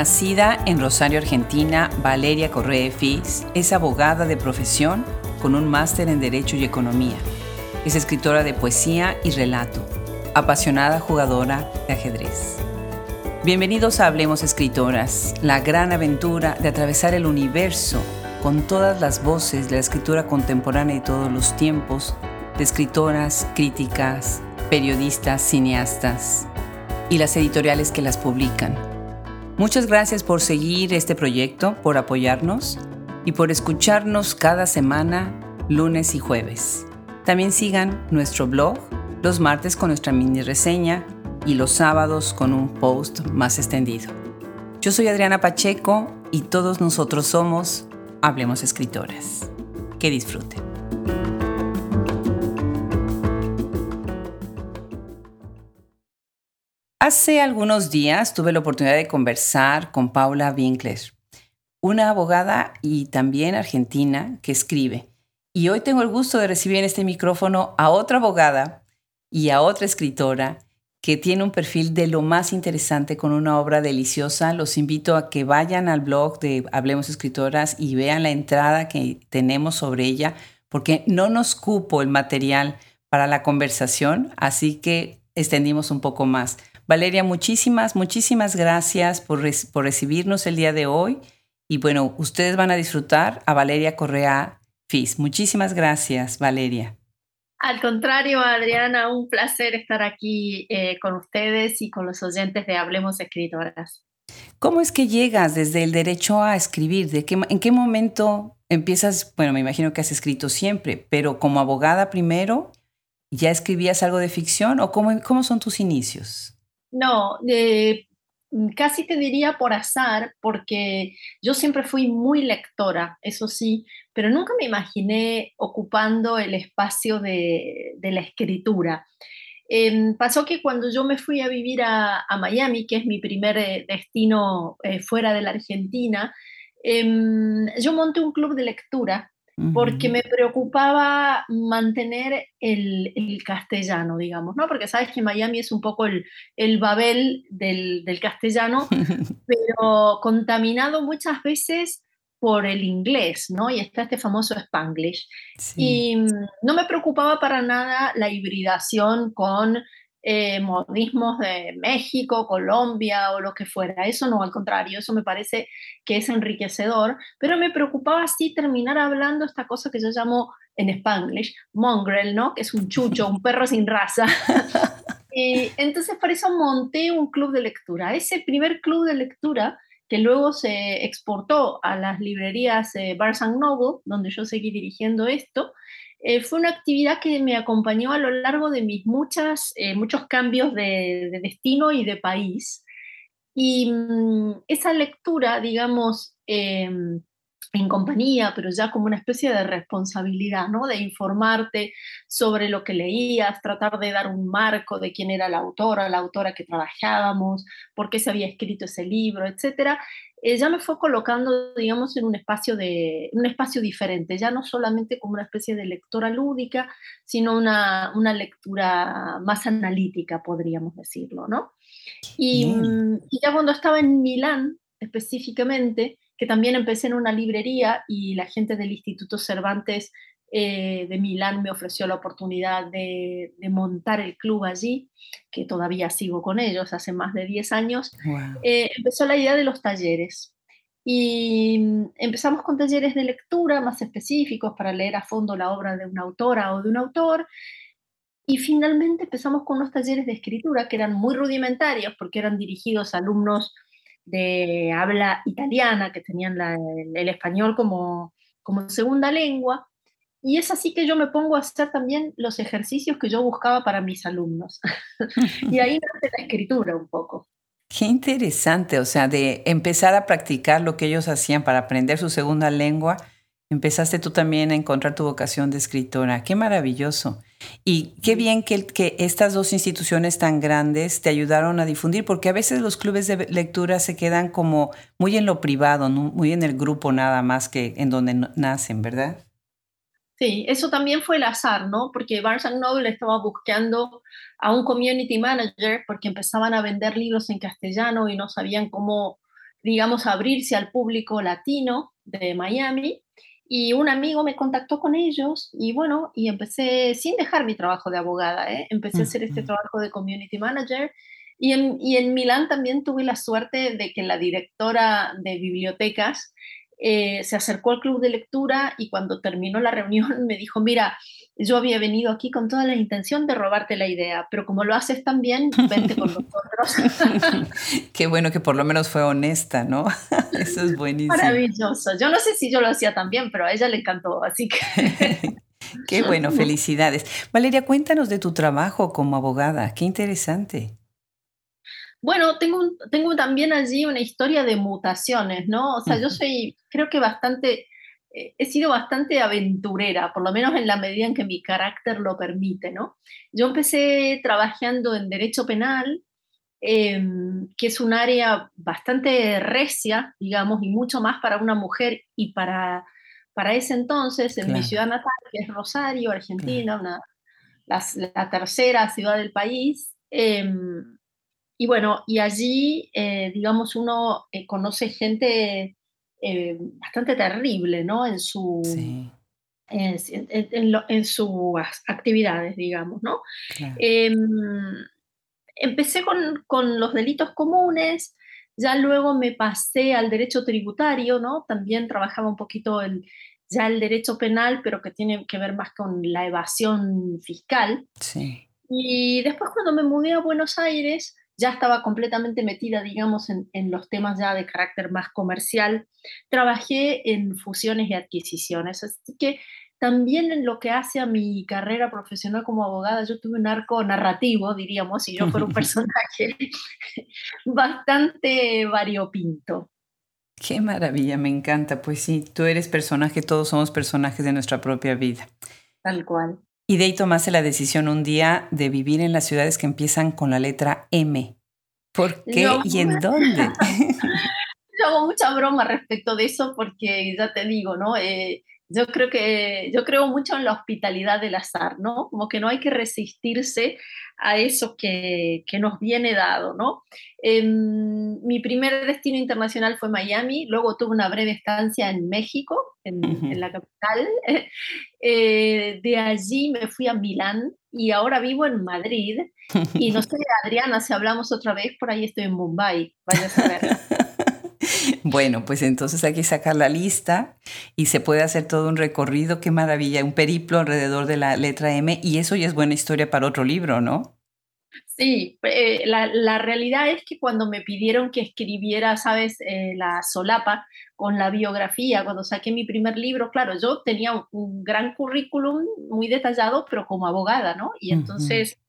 Nacida en Rosario, Argentina, Valeria Correa Fis es abogada de profesión con un máster en Derecho y Economía. Es escritora de poesía y relato, apasionada jugadora de ajedrez. Bienvenidos a Hablemos Escritoras, la gran aventura de atravesar el universo con todas las voces de la escritura contemporánea de todos los tiempos, de escritoras, críticas, periodistas, cineastas y las editoriales que las publican. Muchas gracias por seguir este proyecto, por apoyarnos y por escucharnos cada semana, lunes y jueves. También sigan nuestro blog los martes con nuestra mini reseña y los sábados con un post más extendido. Yo soy Adriana Pacheco y todos nosotros somos Hablemos Escritoras. Que disfruten. Hace algunos días tuve la oportunidad de conversar con Paula Winkler, una abogada y también argentina que escribe. Y hoy tengo el gusto de recibir en este micrófono a otra abogada y a otra escritora que tiene un perfil de lo más interesante con una obra deliciosa. Los invito a que vayan al blog de Hablemos Escritoras y vean la entrada que tenemos sobre ella, porque no nos cupo el material para la conversación, así que extendimos un poco más. Valeria, muchísimas, muchísimas gracias por, por recibirnos el día de hoy. Y bueno, ustedes van a disfrutar a Valeria Correa Fis. Muchísimas gracias, Valeria. Al contrario, Adriana, un placer estar aquí eh, con ustedes y con los oyentes de Hablemos Escritoras. ¿Cómo es que llegas desde el derecho a escribir? ¿De qué, ¿En qué momento empiezas? Bueno, me imagino que has escrito siempre, pero como abogada primero, ¿ya escribías algo de ficción o cómo, cómo son tus inicios? No, eh, casi te diría por azar, porque yo siempre fui muy lectora, eso sí, pero nunca me imaginé ocupando el espacio de, la escritura. Em, pasó que cuando yo me fui a vivir a, Miami, que es mi primer eh, destino eh, fuera de la Argentina, em, yo monté un club de lectura porque me preocupaba mantener el, castellano, digamos, ¿no? Porque sabes que Miami es un poco el, el Babel del, del castellano, pero contaminado muchas veces por el inglés, ¿no? Y está este famoso spanglish. Y mm, no me preocupaba para nada la hibridación con eh, modismos de México, Colombia o lo que fuera. Eso no, al contrario, eso me parece que es enriquecedor, pero me preocupaba así terminar hablando esta cosa que yo llamo en spanglish, mongrel, ¿no? Que es un chucho, un perro sin raza. y entonces por eso monté un club de lectura. Ese primer club de lectura que luego se exportó a las librerías eh, Barnes Noble, donde yo seguí dirigiendo esto, eh, fue una actividad que me acompañó a lo largo de mis muchas, eh, muchos cambios de, destino y de país. Y mm, esa lectura, digamos, em, en compañía, pero ya como una especie de responsabilidad, ¿no? De informarte sobre lo que leías, tratar de dar un marco de quién era la autora, la autora que trabajábamos, por qué se había escrito ese libro, etcétera. Eh, ya me fue colocando, digamos, en un espacio, de, un espacio diferente, ya no solamente como una especie de lectora lúdica, sino una, una lectura más analítica, podríamos decirlo, ¿no? Y, mm, y ya cuando estaba en Milán, específicamente, que también empecé en una librería y la gente del Instituto Cervantes eh, de Milán me ofreció la oportunidad de, montar el club allí, que todavía sigo con ellos hace más de 10 años. Eh, empezó la idea de los talleres. Y mm, empezamos con talleres de lectura más específicos para leer a fondo la obra de una autora o de un autor. Y finalmente empezamos con unos talleres de escritura que eran muy rudimentarios porque eran dirigidos a alumnos de habla italiana, que tenían el, español como, como segunda lengua. Y es así que yo me pongo a hacer también los ejercicios que yo buscaba para mis alumnos. y ahí nace la escritura un poco. Qué interesante, o sea, de empezar a practicar lo que ellos hacían para aprender su segunda lengua, empezaste tú también a encontrar tu vocación de escritora. Qué maravilloso. Y qué bien que, que, estas dos instituciones tan grandes te ayudaron a difundir, porque a veces los clubes de lectura se quedan como muy en lo privado, muy en el grupo nada más que en donde nacen, ¿verdad? Sí, eso también fue el azar, ¿no? Porque Barnes Noble estaba buscando a un community manager porque empezaban a vender libros en castellano y no sabían cómo digamos, abrirse al público latino de Miami. Y un amigo me contactó con ellos y bueno, y empecé, sin dejar mi trabajo de abogada, ¿eh? empecé a hacer este trabajo de community manager. Y en, y en Milán también tuve la suerte de que la directora de bibliotecas eh, se acercó al club de lectura y cuando terminó la reunión me dijo, mira, yo había venido aquí con toda la intención de robarte la idea, pero como lo haces tan bien, vente con nosotros. Qué bueno que por lo menos fue honesta, ¿no? Eso es buenísimo. Maravilloso. Yo no sé si yo lo hacía tan bien, pero a ella le encantó, así que... Qué bueno, felicidades. Valeria, cuéntanos de tu trabajo como abogada. Qué interesante. Bueno, tengo, tengo también allí una historia de mutaciones, ¿no? O sea, yo soy, creo que bastante, eh, he sido bastante aventurera, por lo menos en la medida en que mi carácter lo permite, ¿no? Yo empecé trabajando en derecho penal, em, que es un área bastante recia, digamos, y mucho más para una mujer y para, para ese entonces, en mi ciudad natal, que es Rosario, Argentina, una, la, tercera ciudad del país. Em, y bueno, y allí, eh, digamos, uno eh, conoce gente eh, bastante terrible, ¿no? En, su, en, sus actividades, digamos, ¿no? Em, empecé con, con, los delitos comunes, ya luego me pasé al derecho tributario, ¿no? También trabajaba un poquito el, ya el derecho penal, pero que tiene que ver más con la evasión fiscal. Sí. Y después cuando me mudé a Buenos Aires, ya estaba completamente metida, digamos, en, los temas ya de carácter más comercial. Trabajé en fusiones y adquisiciones, así que también en lo que hace a mi carrera profesional como abogada, yo tuve un arco narrativo, diríamos, y yo fuera un personaje bastante variopinto. Qué maravilla, me encanta. Pues sí, tú eres personaje, todos somos personajes de nuestra propia vida. Tal cual. Y de ahí tomaste la decisión un día de vivir en las ciudades que empiezan con la letra M. ¿Por qué y en dónde? Yo hago mucha broma respecto de eso porque ya te digo, ¿no? Eh, yo creo que yo creo mucho en la hospitalidad del azar, ¿no? Como que no hay que resistirse a eso que, que nos viene dado, ¿no? Em, mi primer destino internacional fue Miami, luego tuve una breve estancia en México, en, en la capital. Eh, de allí me fui a Milán y ahora vivo en Madrid. Y no sé, Adriana, si hablamos otra vez, por ahí estoy en Mumbai, vaya a saber. Bueno, pues entonces hay que sacar la lista y se puede hacer todo un recorrido, qué maravilla, un periplo alrededor de la letra M y eso ya es buena historia para otro libro, ¿no? Sí, eh, la, realidad es que cuando me pidieron que escribiera, sabes, eh, la solapa con la biografía, cuando saqué mi primer libro, claro, yo tenía un, gran currículum muy detallado, pero como abogada, ¿no? Y entonces...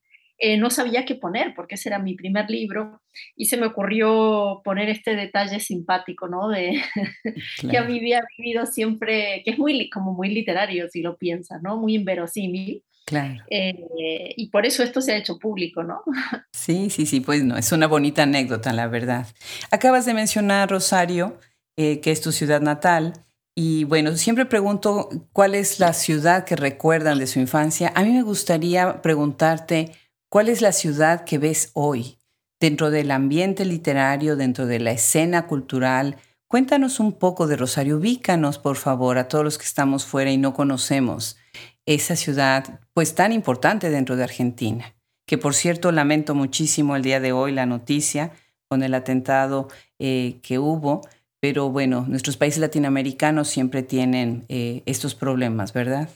Eh, no sabía qué poner, porque ese era mi primer libro, y se me ocurrió poner este detalle simpático, ¿no? De que a mí había vivido siempre, que es muy, como muy literario, si lo piensas, ¿no? Muy inverosímil. Claro. Eh, y por eso esto se ha hecho público, ¿no? Sí, sí, sí, pues no, es una bonita anécdota, la verdad. Acabas de mencionar Rosario, eh, que es tu ciudad natal. Y bueno, siempre pregunto cuál es la ciudad que recuerdan de su infancia. A mí me gustaría preguntarte, ¿Cuál es la ciudad que ves hoy? Dentro del ambiente literario, dentro de la escena cultural, cuéntanos un poco de Rosario. Ubícanos, por favor, a todos los que estamos fuera y no conocemos esa ciudad, pues tan importante dentro de Argentina. Que por cierto, lamento muchísimo el día de hoy la noticia con el atentado eh, que hubo, pero bueno, nuestros países latinoamericanos siempre tienen eh, estos problemas, ¿verdad?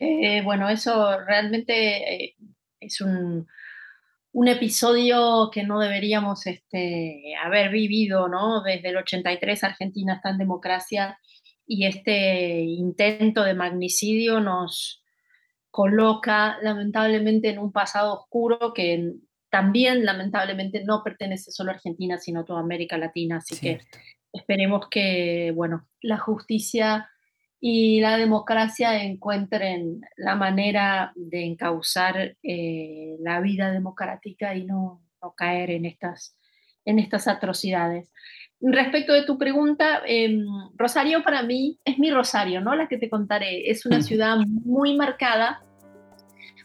Eh, bueno, eso realmente es un, episodio que no deberíamos este, haber vivido, ¿no? Desde el 83 Argentina está en democracia y este intento de magnicidio nos coloca lamentablemente en un pasado oscuro que también lamentablemente no pertenece solo a Argentina, sino a toda América Latina. Así que esperemos que, bueno, la justicia y la democracia encuentren la manera de encauzar eh, la vida democrática y no, caer en estas, en estas atrocidades. Respecto de tu pregunta, em, Rosario para mí es mi Rosario, ¿no? La que te contaré. Es una ciudad muy marcada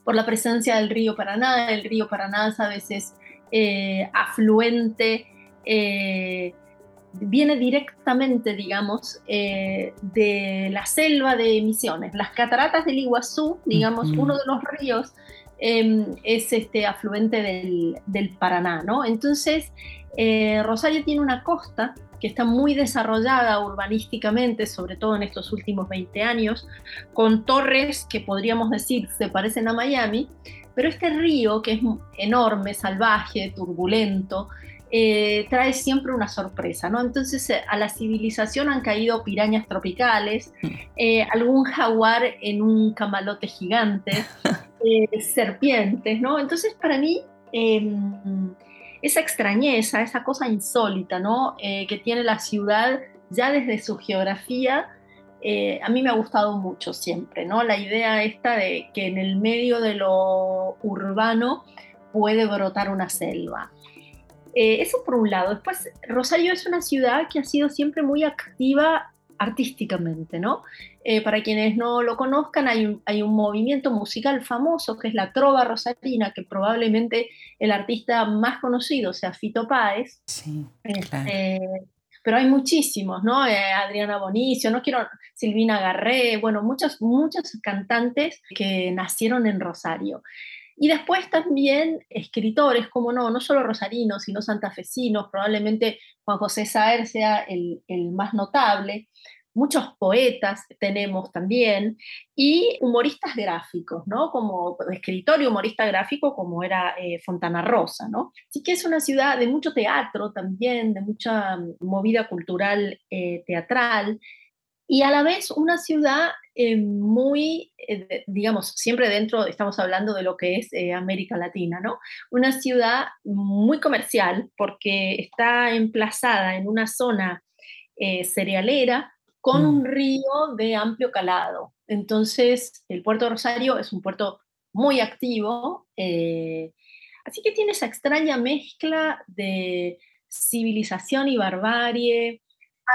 por la presencia del río Paraná. El río Paraná a veces eh, afluente, eh, viene directamente, digamos, eh, de la selva de Misiones. Las cataratas del Iguazú, digamos, uno de los ríos em, es este afluente del, Paraná, ¿no? Entonces, eh, Rosario tiene una costa que está muy desarrollada urbanísticamente, sobre todo en estos últimos 20 años, con torres que podríamos decir se parecen a Miami, pero este río, que es enorme, salvaje, turbulento, eh, trae siempre una sorpresa, ¿no? Entonces eh, a la civilización han caído pirañas tropicales, mm. eh, algún jaguar en un camalote gigante, serpientes, ¿no? Entonces para mí em, esa extrañeza, esa cosa insólita, ¿no? que tiene la ciudad ya desde su geografía, a mí me ha gustado mucho siempre, ¿no? La idea esta de que en el medio de lo urbano puede brotar una selva. Eh, eso por un lado. Después, Rosario es una ciudad que ha sido siempre muy activa artísticamente, ¿no? Eh, para quienes no lo conozcan, hay un, hay un, movimiento musical famoso que es la trova rosarina, que probablemente el artista más conocido sea Fito Páez. Sí, este, pero hay muchísimos, ¿no? Eh, Adriana Bonicio, no quiero, Silvina Garré, bueno, muchos, muchos cantantes que nacieron en Rosario. Y después también escritores, como no, no solo rosarinos, sino santafesinos, probablemente Juan José Saer sea el, más notable, muchos poetas tenemos también, y humoristas gráficos, ¿no? Como escritor y humorista gráfico como era eh, Fontana Rosa, ¿no? Así que es una ciudad de mucho teatro también, de mucha movida cultural eh, teatral, y a la vez una ciudad eh, muy, eh, digamos, siempre dentro, estamos hablando de lo que es eh, América Latina, ¿no? Una ciudad muy comercial porque está emplazada en una zona cerealera con un mm. río de amplio calado. Entonces, el puerto de Rosario es un puerto muy activo, así que tiene esa extraña mezcla de civilización y barbarie,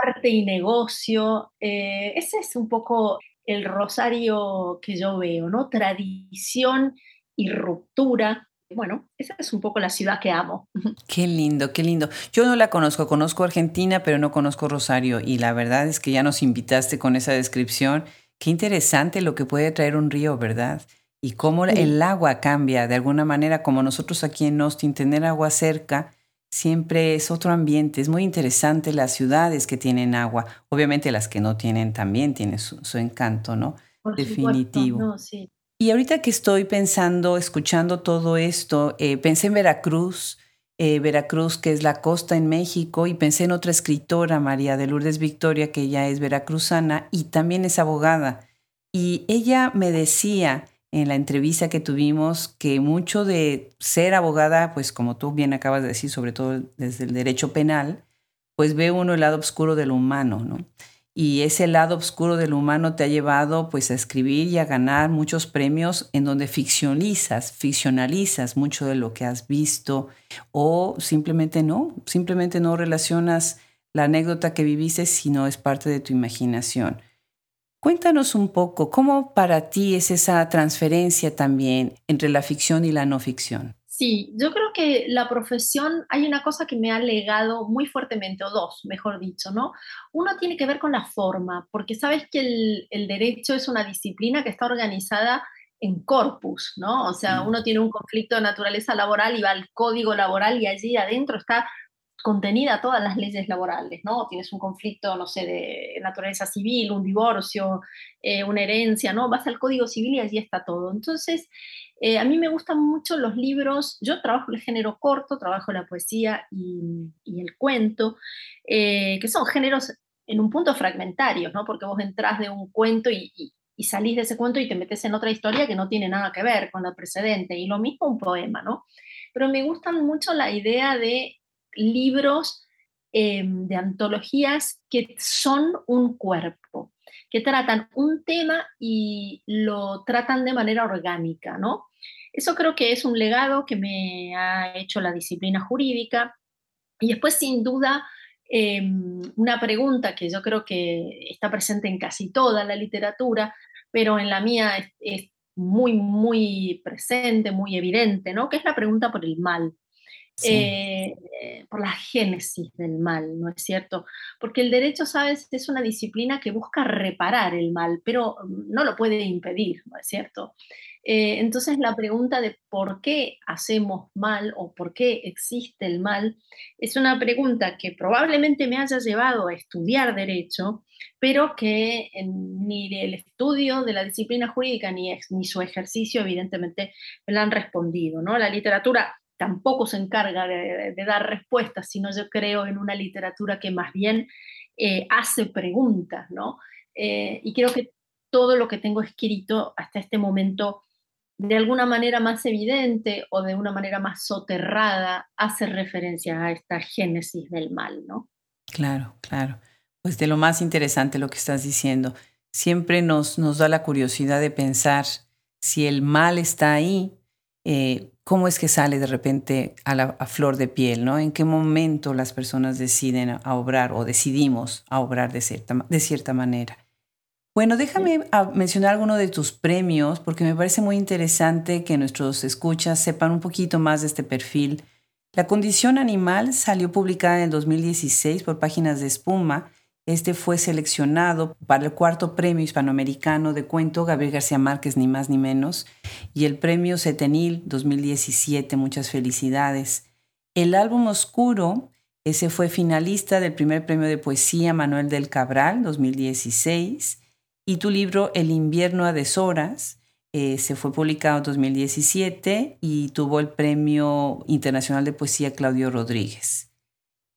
arte y negocio. Eh, ese es un poco el rosario que yo veo, ¿no? Tradición y ruptura. Bueno, esa es un poco la ciudad que amo. Qué lindo, qué lindo. Yo no la conozco, conozco Argentina, pero no conozco Rosario y la verdad es que ya nos invitaste con esa descripción. Qué interesante lo que puede traer un río, ¿verdad? Y cómo el agua cambia de alguna manera, como nosotros aquí en Austin, tener agua cerca siempre es otro ambiente. Es muy interesante las ciudades que tienen agua. Obviamente las que no tienen también tienen su, encanto, ¿no? Definitivo. Y ahorita que estoy pensando, escuchando todo esto, eh, pensé en Veracruz, eh, Veracruz, que es la costa en México, y pensé en otra escritora, María de Lourdes Victoria, que ella es veracruzana y también es abogada. Y ella me decía en la entrevista que tuvimos que mucho de ser abogada, pues como tú bien acabas de decir, sobre todo desde el derecho penal, pues ve uno el lado oscuro de lo humano, ¿no? Y ese lado oscuro del humano te ha llevado pues a escribir y a ganar muchos premios en donde ficcionalizas, ficcionalizas mucho de lo que has visto o simplemente no, simplemente no relacionas la anécdota que viviste, sino es parte de tu imaginación. Cuéntanos un poco, ¿cómo para ti es esa transferencia también entre la ficción y la no ficción? Sí, yo creo que la profesión, hay una cosa que me ha legado muy fuertemente, o dos, mejor dicho, ¿no? Uno tiene que ver con la forma, porque sabes que el, el derecho es una disciplina que está organizada en corpus, ¿no? O sea, mm. uno tiene un conflicto de naturaleza laboral y va al código laboral y allí adentro está contenida todas las leyes laborales, ¿no? Tienes un conflicto, no sé, de naturaleza civil, un divorcio, eh, una herencia, ¿no? Vas al Código Civil y allí está todo. Entonces, eh, a mí me gustan mucho los libros, yo trabajo el género corto, trabajo la poesía y, el cuento, eh, que son géneros en un punto fragmentarios, ¿no? Porque vos entras de un cuento y, y salís de ese cuento y te metes en otra historia que no tiene nada que ver con la precedente, y lo mismo un poema, ¿no? Pero me gustan mucho la idea de libros em, de antologías que son un cuerpo, que tratan un tema y lo tratan de manera orgánica, ¿no? Eso creo que es un legado que me ha hecho la disciplina jurídica. Y después, sin duda, em, una pregunta que yo creo que está presente en casi toda la literatura, pero en la mía es, es muy, muy presente, muy evidente, ¿no? Que es la pregunta por el mal. Eh, por la génesis del mal, ¿no es cierto? Porque el derecho, sabes, es una disciplina que busca reparar el mal, pero no lo puede impedir, ¿no es cierto? Eh, entonces la pregunta de por qué hacemos mal o por qué existe el mal es una pregunta que probablemente me haya llevado a estudiar derecho, pero que ni el estudio de la disciplina jurídica ni, ni su ejercicio evidentemente me la han respondido. ¿no? La literatura tampoco se encarga de, dar respuestas, sino yo creo en una literatura que más bien eh, hace preguntas, ¿no? Eh, y creo que todo lo que tengo escrito hasta este momento de alguna manera más evidente o de una manera más soterrada hace referencia a esta génesis del mal, ¿no? Claro, claro. Pues de lo más interesante lo que estás diciendo. Siempre nos, nos da la curiosidad de pensar si el mal está ahí, eh, cómo es que sale de repente a, la, flor de piel, ¿no? En qué momento las personas deciden a, obrar o decidimos a obrar de cierta, de cierta manera. Bueno, déjame ah, mencionar alguno de tus premios porque me parece muy interesante que nuestros escuchas sepan un poquito más de este perfil. La condición animal salió publicada en el 2016 por Páginas de Espuma. Este fue seleccionado para el cuarto premio hispanoamericano de cuento Gabriel García Márquez, ni más ni menos, y el premio Cetenil 2017. Muchas felicidades. El álbum Oscuro, ese fue finalista del primer premio de poesía Manuel del Cabral 2016 y tu libro El invierno a deshoras se fue publicado en 2017 y tuvo el Premio Internacional de Poesía Claudio Rodríguez.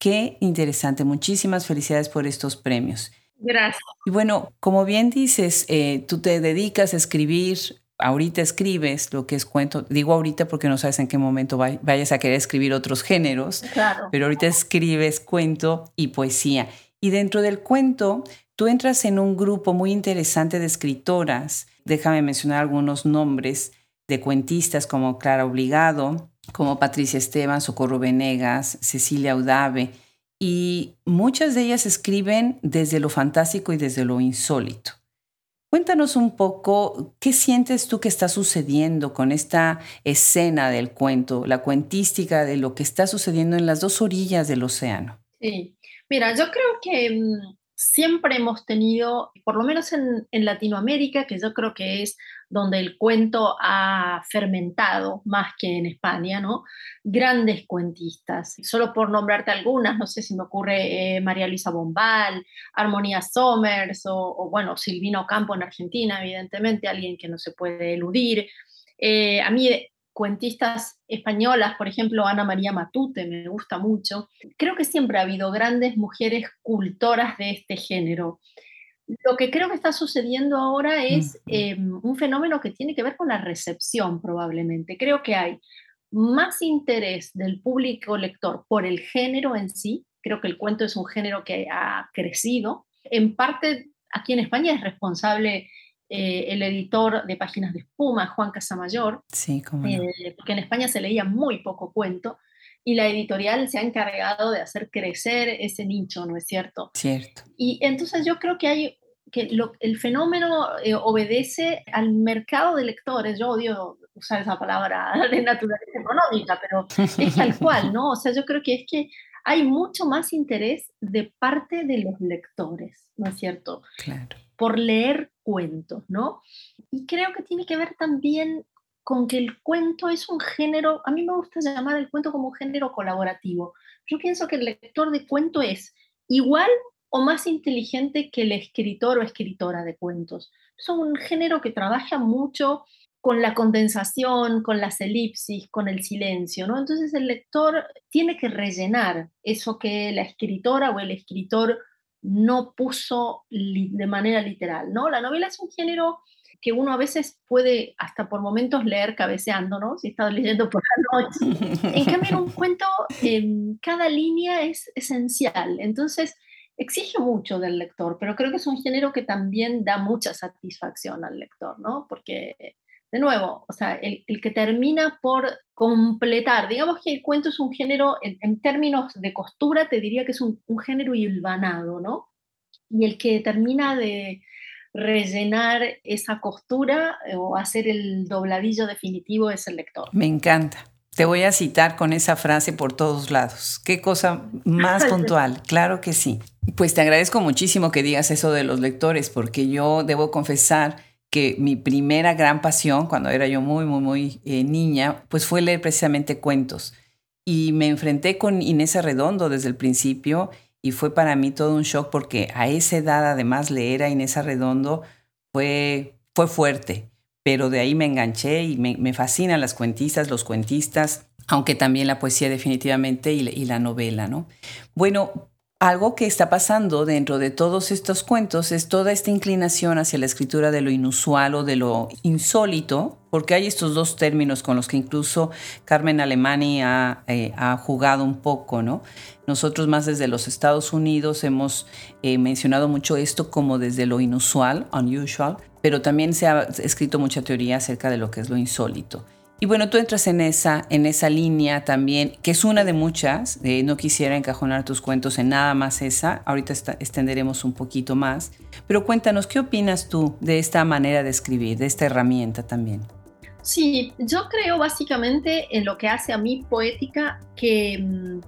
Qué interesante. Muchísimas felicidades por estos premios. Gracias. Y bueno, como bien dices, eh, tú te dedicas a escribir, ahorita escribes lo que es cuento, digo ahorita porque no sabes en qué momento vayas a querer escribir otros géneros, claro. pero ahorita escribes cuento y poesía. Y dentro del cuento Tú entras en un grupo muy interesante de escritoras. Déjame mencionar algunos nombres de cuentistas como Clara Obligado, como Patricia Esteban, Socorro Venegas, Cecilia Udave, y muchas de ellas escriben desde lo fantástico y desde lo insólito. Cuéntanos un poco qué sientes tú que está sucediendo con esta escena del cuento, la cuentística de lo que está sucediendo en las dos orillas del océano. Sí, mira, yo creo que mm, siempre hemos tenido, por lo menos en, Latinoamérica, que yo creo que es donde el cuento ha fermentado más que en España, ¿no? Grandes cuentistas. Solo por nombrarte algunas, no sé si me ocurre eh, María Luisa Bombal, Armonía Somers o, bueno, Silvino Campo en Argentina, evidentemente, alguien que no se puede eludir. Eh, a mí cuentistas españolas, por ejemplo, Ana María Matute, me gusta mucho. Creo que siempre ha habido grandes mujeres cultoras de este género. Lo que creo que está sucediendo ahora es em, un fenómeno que tiene que ver con la recepción, probablemente. Creo que hay más interés del público lector por el género en sí. Creo que el cuento es un género que ha crecido. En parte, aquí en España es responsable eh, el editor de Páginas de Espuma, Juan Casamayor, sí, eh, porque en España se leía muy poco cuento, y la editorial se ha encargado de hacer crecer ese nicho, ¿no es cierto? Cierto. Y entonces yo creo que hay que el fenómeno eh, obedece al mercado de lectores. Yo odio usar esa palabra de naturaleza económica, pero es tal cual, ¿no? O sea, yo creo que es que hay mucho más interés de parte de los lectores, ¿no es cierto? Claro. Por leer cuentos, ¿no? Y creo que tiene que ver también con que el cuento es un género, a mí me gusta llamar el cuento como un género colaborativo. Yo pienso que el lector de cuento es igual o más inteligente que el escritor o escritora de cuentos. Es un género que trabaja mucho con la condensación, con las elipsis, con el silencio, ¿no? Entonces el lector tiene que rellenar eso que la escritora o el escritor no puso de manera literal, ¿no? La novela es un género que uno a veces puede hasta por momentos leer cabeceando, ¿no? Si está leyendo por la noche. En cambio, en un cuento, cada línea es esencial. Entonces, exige mucho del lector, pero creo que es un género que también da mucha satisfacción al lector, ¿no? Porque de nuevo, o sea, el, que termina por completar, digamos que el cuento es un género, en, términos de costura, te diría que es un, género hilvanado, ¿no? Y el que termina de rellenar esa costura eh, o hacer el dobladillo definitivo es el lector. Me encanta, Te voy a citar con esa frase por todos lados. Qué cosa más puntual. Claro que sí. Pues te agradezco muchísimo que digas eso de los lectores, porque yo debo confesar que mi primera gran pasión, cuando era yo muy, muy, muy eh, niña, pues fue leer precisamente cuentos. Y me enfrenté con Inés Arredondo desde el principio y fue para mí todo un shock porque a esa edad además leer a Inés Arredondo fue, fue fuerte, pero de ahí me enganché y me, me fascinan las cuentistas, los cuentistas, aunque también la poesía definitivamente y, la novela, ¿no? Bueno, algo que está pasando dentro de todos estos cuentos es toda esta inclinación hacia la escritura de lo inusual o de lo insólito, porque hay estos dos términos con los que incluso Carmen Alemani ha, eh, jugado un poco, ¿no? Nosotros más desde los Estados Unidos hemos eh, mencionado mucho esto como desde lo inusual, unusual, pero también se ha escrito mucha teoría acerca de lo que es lo insólito. Y bueno, tú entras en esa, en esa línea también, que es una de muchas. no quisiera encajonar tus cuentos en nada más esa. Ahorita extenderemos un poquito más. Pero cuéntanos, ¿qué opinas tú de esta manera de escribir, de esta herramienta también? Sí, yo creo básicamente en lo que hace a mí poética que mm,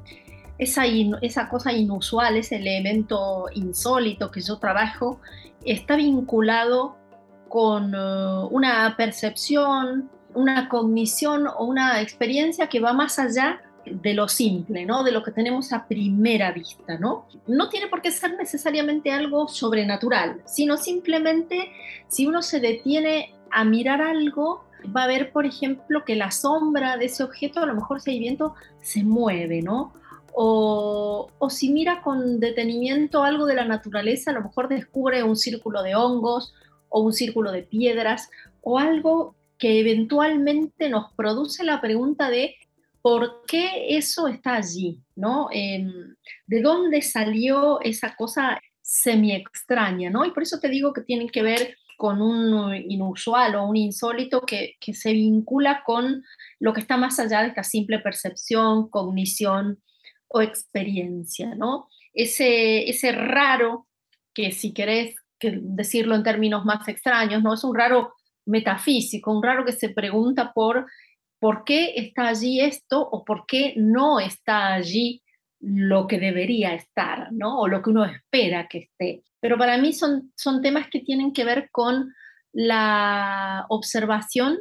esa, esa cosa inusual, ese elemento insólito que yo trabajo, está vinculado con uh, una percepción, una cognición o una experiencia que va más allá de lo simple, ¿no? De lo que tenemos a primera vista, ¿no? No tiene por qué ser necesariamente algo sobrenatural, sino simplemente si uno se detiene a mirar algo, va a ver, por ejemplo, que la sombra de ese objeto, a lo mejor si hay viento, se mueve, ¿no? O, o, si mira con detenimiento algo de la naturaleza, a lo mejor descubre un círculo de hongos o un círculo de piedras o algo que eventualmente nos produce la pregunta de por qué eso está allí, ¿no? Em, ¿De dónde salió esa cosa semi extraña, ¿no? Y por eso te digo que tienen que ver con un inusual o un insólito que, que se vincula con lo que está más allá de esta simple percepción, cognición o experiencia, ¿no? Ese, ese raro, que si querés que decirlo en términos más extraños, ¿no? Es un raro metafísico, un raro que se pregunta por por qué está allí esto o por qué no está allí lo que debería estar, ¿no? O lo que uno espera que esté. Pero para mí son, son temas que tienen que ver con la observación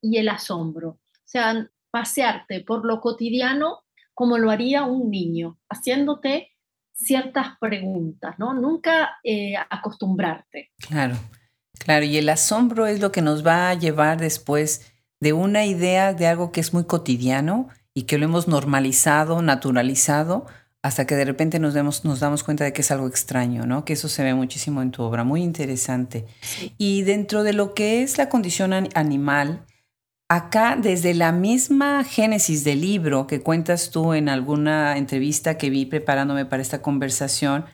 y el asombro. O sea, pasearte por lo cotidiano como lo haría un niño, haciéndote ciertas preguntas, ¿no? Nunca eh, acostumbrarte. Claro. Claro, y el asombro es lo que nos va a llevar después de una idea de algo que es muy cotidiano y que lo hemos normalizado, naturalizado, hasta que de repente nos, demos, nos damos cuenta de que es algo extraño, ¿no? Que eso se ve muchísimo en tu obra, muy interesante. Y dentro de lo que es la condición animal, acá desde la misma génesis del libro que cuentas tú en alguna entrevista que vi preparándome para esta conversación,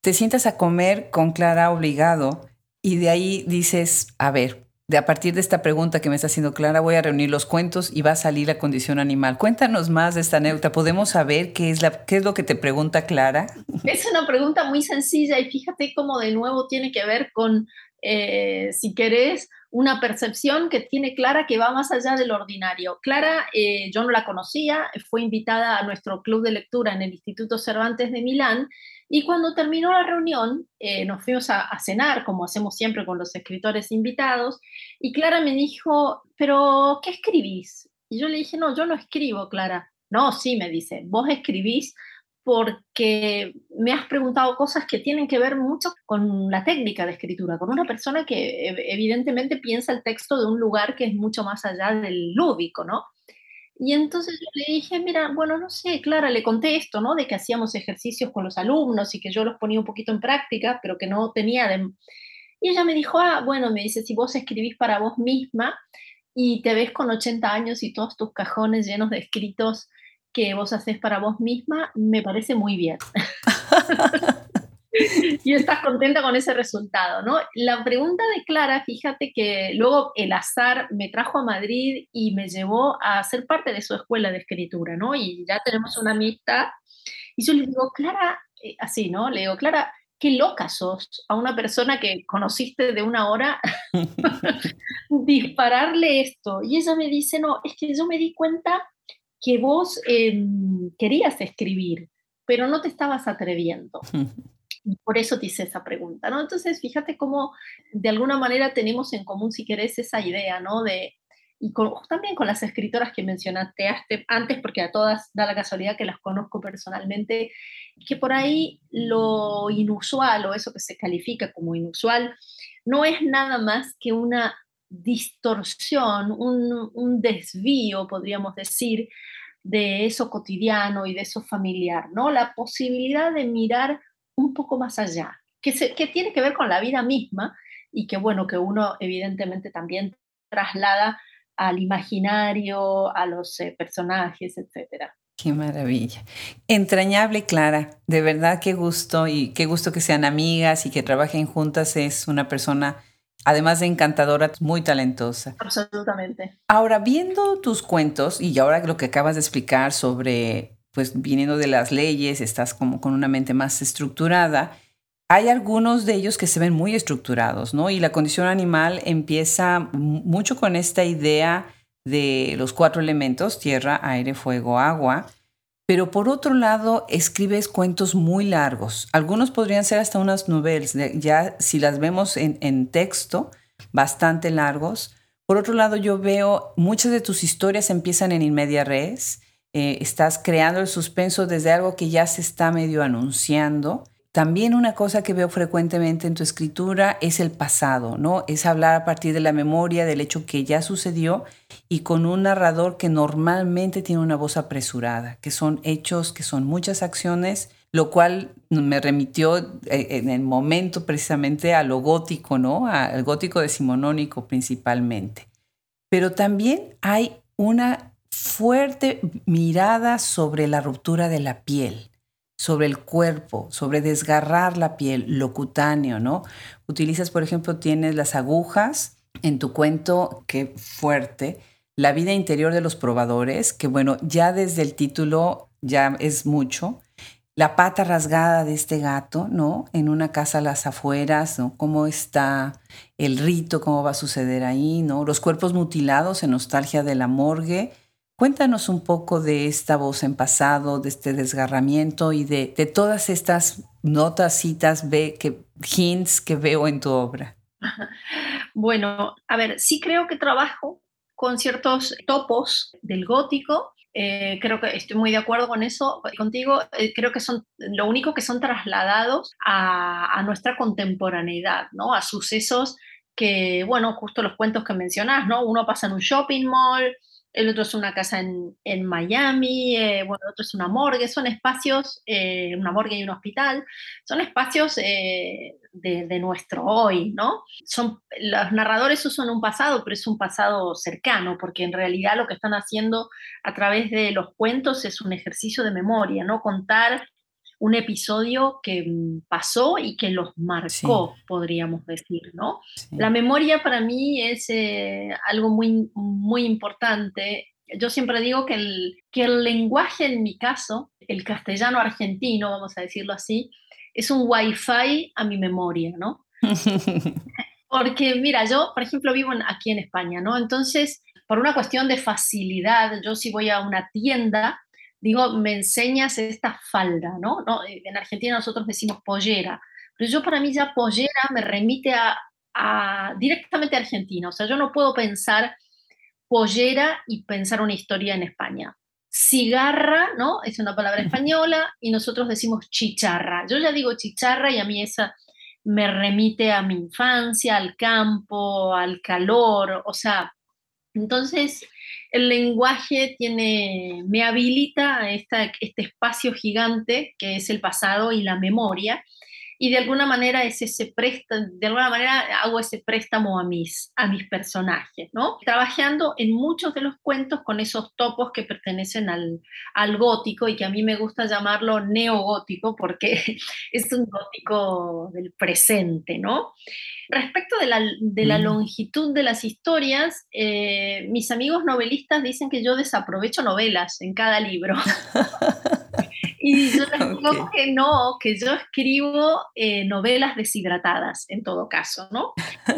te sientas a comer con Clara obligado y de ahí dices, a ver, de a partir de esta pregunta que me está haciendo Clara, voy a reunir los cuentos y va a salir la condición animal. Cuéntanos más de esta anécdota. ¿Podemos saber qué es, la, lo que te pregunta Clara? Es una pregunta muy sencilla y fíjate cómo de nuevo tiene que ver con, eh, si querés, una percepción que tiene Clara que va más allá del ordinario. Clara, eh, yo no la conocía, fue invitada a nuestro club de lectura en el Instituto Cervantes de Milán y cuando terminó la reunión, eh, nos fuimos a, cenar, como hacemos siempre con los escritores invitados, y Clara me dijo, pero ¿qué escribís? Y yo le dije, no, yo no escribo, Clara. No, sí, me dice, vos escribís porque me has preguntado cosas que tienen que ver mucho con la técnica de escritura, con una persona que evidentemente piensa el texto de un lugar que es mucho más allá del lúdico, ¿no? Y entonces yo le dije, mira, bueno, no sé, Clara, le conté esto, ¿no? De que hacíamos ejercicios con los alumnos y que yo los ponía un poquito en práctica, pero que no tenía de... Y ella me dijo, ah, bueno, me dice, si vos escribís para vos misma y te ves con 80 años y todos tus cajones llenos de escritos que vos haces para vos misma, me parece muy bien. y estás contenta con ese resultado, ¿no? La pregunta de Clara, fíjate que luego el azar me trajo a Madrid y me llevó a ser parte de su escuela de escritura, ¿no? Y ya tenemos una amistad. Y yo le digo, Clara, eh, así, ¿no? Le digo, Clara, qué loca sos a una persona que conociste de una hora dispararle esto. Y ella me dice, no, es que yo me di cuenta que vos em, querías escribir, pero no te estabas atreviendo. Y por eso te hice esa pregunta, ¿no? Entonces, fíjate cómo de alguna manera tenemos en común, si querés, esa idea, ¿no? De, y también con las escritoras que mencionaste antes, porque a todas da la casualidad que las conozco personalmente, que por ahí lo inusual o eso que se califica como inusual no es nada más que una distorsión, un, desvío, podríamos decir, de eso cotidiano y de eso familiar, ¿no? La posibilidad de mirar un poco más allá, que, que tiene que ver con la vida misma y que, bueno, que uno evidentemente también traslada al imaginario, a los eh, personajes, etcétera. Qué maravilla. Entrañable, Clara. De verdad, qué gusto y qué gusto que sean amigas y que trabajen juntas. Es una persona, además de encantadora, muy talentosa. Absolutamente. Ahora, viendo tus cuentos y ahora lo que acabas de explicar sobre, pues, viniendo de las leyes, estás como con una mente más estructurada hay algunos de ellos que se ven muy estructurados, ¿no? Y la condición animal empieza mucho con esta idea de los cuatro elementos, tierra, aire, fuego, agua. Pero por otro lado, escribes cuentos muy largos. Algunos podrían ser hasta unas novelas, ya si las vemos en, texto, bastante largos. Por otro lado, yo veo muchas de tus historias empiezan en inmedia res. Eh, estás creando el suspenso desde algo que ya se está medio anunciando. También una cosa que veo frecuentemente en tu escritura es el pasado, ¿no? Es hablar a partir de la memoria del hecho que ya sucedió y con un narrador que normalmente tiene una voz apresurada, que son hechos, que son muchas acciones, lo cual me remitió eh, en el momento precisamente a lo gótico, ¿no? Al gótico decimonónico principalmente. Pero también hay una fuerte mirada sobre la ruptura de la piel sobre el cuerpo, sobre desgarrar la piel, lo cutáneo, ¿no? Utilizas, por ejemplo, tienes las agujas en tu cuento, qué fuerte, la vida interior de los probadores, que bueno, ya desde el título ya es mucho. La pata rasgada de este gato, ¿no? En una casa a las afueras, ¿no? Cómo está el rito, cómo va a suceder ahí, ¿no? Los cuerpos mutilados en nostalgia de la morgue Cuéntanos un poco de esta voz en pasado, de este desgarramiento y de, todas estas notas, citas, ve, que, hints que veo en tu obra. Bueno, a ver, sí creo que trabajo con ciertos topos del gótico. Eh, creo que estoy muy de acuerdo con eso contigo. Eh, creo que son lo único que son trasladados a, a nuestra contemporaneidad, ¿no? A sucesos que, bueno, justo los cuentos que mencionás, ¿no? Uno pasa en un shopping mall, el otro es una casa en, en Miami, eh, bueno, el otro es una morgue, son espacios, eh, una morgue y un hospital, son espacios eh, de, nuestro hoy, ¿no? Son, los narradores usan un pasado, pero es un pasado cercano, porque en realidad lo que están haciendo a través de los cuentos es un ejercicio de memoria, ¿no? Contar un episodio que mm, pasó y que los marcó, podríamos decir, ¿no? La memoria para mí es eh, algo muy, muy importante. Yo siempre digo que el, que el lenguaje, en mi caso, el castellano argentino, vamos a decirlo así, es un wifi a mi memoria, ¿no? Porque, mira, yo, por ejemplo, vivo aquí en España, ¿no? Entonces, por una cuestión de facilidad, yo si voy a una tienda, digo, me enseñas esta falda, ¿no? ¿no? En Argentina nosotros decimos pollera, pero yo para mí ya pollera me remite a, directamente a Argentina, o sea, yo no puedo pensar pollera y pensar una historia en España. Cigarra, ¿no? Es una palabra española y nosotros decimos chicharra. Yo ya digo chicharra y a mí esa me remite a mi infancia, al campo, al calor, o sea, entonces el lenguaje me habilita a este espacio gigante que es el pasado y la memoria, y de alguna manera es ese préstamo, de alguna manera hago ese préstamo a mis, a mis personajes, ¿no? Trabajando en muchos de los cuentos con esos topos que pertenecen al, al gótico y que a mí me gusta llamarlo neogótico porque es un gótico del presente, ¿no? Respecto de la, de la mm. longitud de las historias, eh, mis amigos novelistas dicen que yo desaprovecho novelas en cada libro. Y yo les digo que no, que yo escribo eh, novelas deshidratadas en todo caso, ¿no?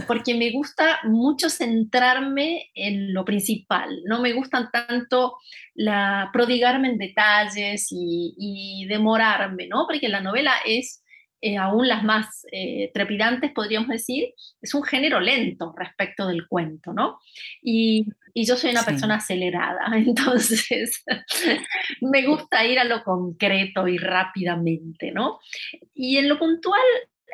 Porque me gusta mucho centrarme en lo principal, no me gustan tanto la prodigarme en detalles y, y demorarme, ¿no? Porque la novela es eh, aún las más eh, trepidantes, podríamos decir, es un género lento respecto del cuento, ¿no? Y, y yo soy una persona acelerada, entonces me gusta ir a lo concreto y rápidamente, ¿no? Y en lo puntual,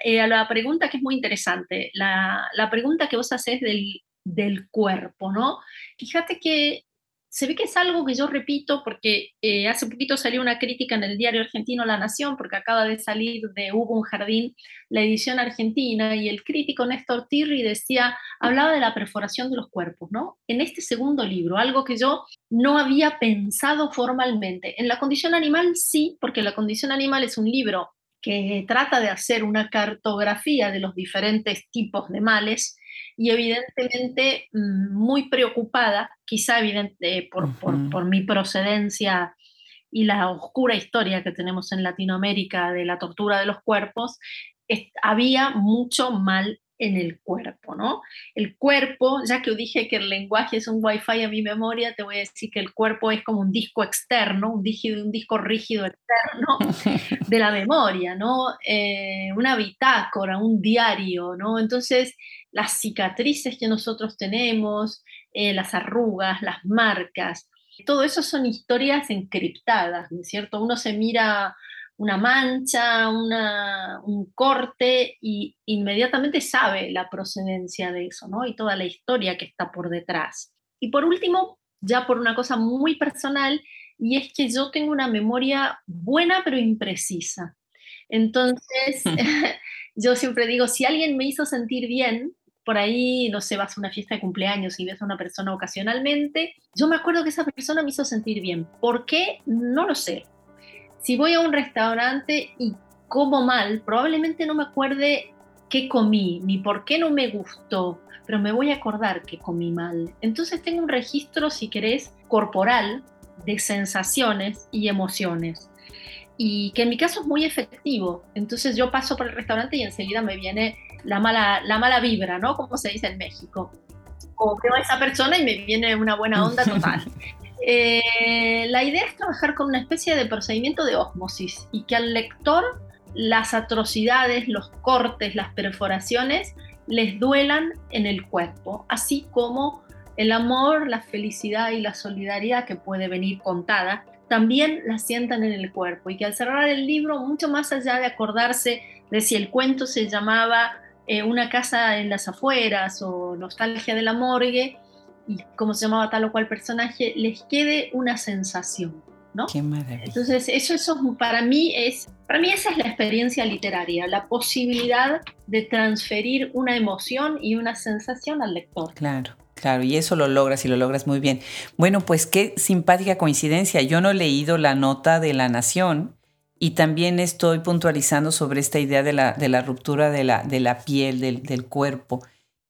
eh, a la pregunta que es muy interesante, la, la pregunta que vos haces del, del cuerpo, ¿no? Fíjate que se ve que es algo que yo repito porque eh, hace poquito salió una crítica en el diario argentino La Nación, porque acaba de salir de Hugo un Jardín la edición argentina, y el crítico Néstor Tirri decía, hablaba de la perforación de los cuerpos, ¿no? En este segundo libro, algo que yo no había pensado formalmente. En La condición animal sí, porque La condición animal es un libro que trata de hacer una cartografía de los diferentes tipos de males y evidentemente mm, muy preocupada, quizá evidente, por, por, mi procedencia y la oscura historia que tenemos en Latinoamérica de la tortura de los cuerpos, había mucho mal en el cuerpo, ¿no? El cuerpo, ya que dije que el lenguaje es un wifi a mi memoria, te voy a decir que el cuerpo es como un disco externo, un, un disco rígido externo de la memoria, ¿no? Eh, una bitácora, un diario, ¿no? Entonces, las cicatrices que nosotros tenemos, eh, las arrugas, las marcas, todo eso son historias encriptadas, ¿no es cierto? Uno se mira una mancha, un corte y inmediatamente sabe la procedencia de eso, ¿no? Y toda la historia que está por detrás. Y por último, ya por una cosa muy personal, y es que yo tengo una memoria buena pero imprecisa. Entonces, yo siempre digo, si alguien me hizo sentir bien, por ahí, no sé, vas a una fiesta de cumpleaños y ves a una persona ocasionalmente, yo me acuerdo que esa persona me hizo sentir bien. ¿Por qué? No lo sé. Si voy a un restaurante y como mal, probablemente no me acuerde qué comí, ni por qué no me gustó, pero me voy a acordar que comí mal. Entonces tengo un registro, si querés, corporal de sensaciones y emociones. Y que en mi caso es muy efectivo. Entonces yo paso por el restaurante y enseguida me viene la mala, la mala vibra, ¿no? Como se dice en México. O veo a esa persona y me viene una buena onda total. Eh, la idea es trabajar con una especie de procedimiento de osmosis y que al lector las atrocidades, los cortes, las perforaciones les duelan en el cuerpo, así como el amor, la felicidad y la solidaridad que puede venir contada, también la sientan en el cuerpo. Y que al cerrar el libro, mucho más allá de acordarse de si el cuento se llamaba eh, una casa en las afueras o Nostalgia de la morgue y cómo se llamaba tal o cual personaje, les quede una sensación. ¿no? Qué maravilla. Entonces, eso, eso para mí es, para mí esa es la experiencia literaria, la posibilidad de transferir una emoción y una sensación al lector. Claro. Claro, y eso lo logras y lo logras muy bien. Bueno, pues qué simpática coincidencia. Yo no he leído la nota de la Nación, y también estoy puntualizando sobre esta idea de la, de la ruptura de la, de la piel, del, del, cuerpo.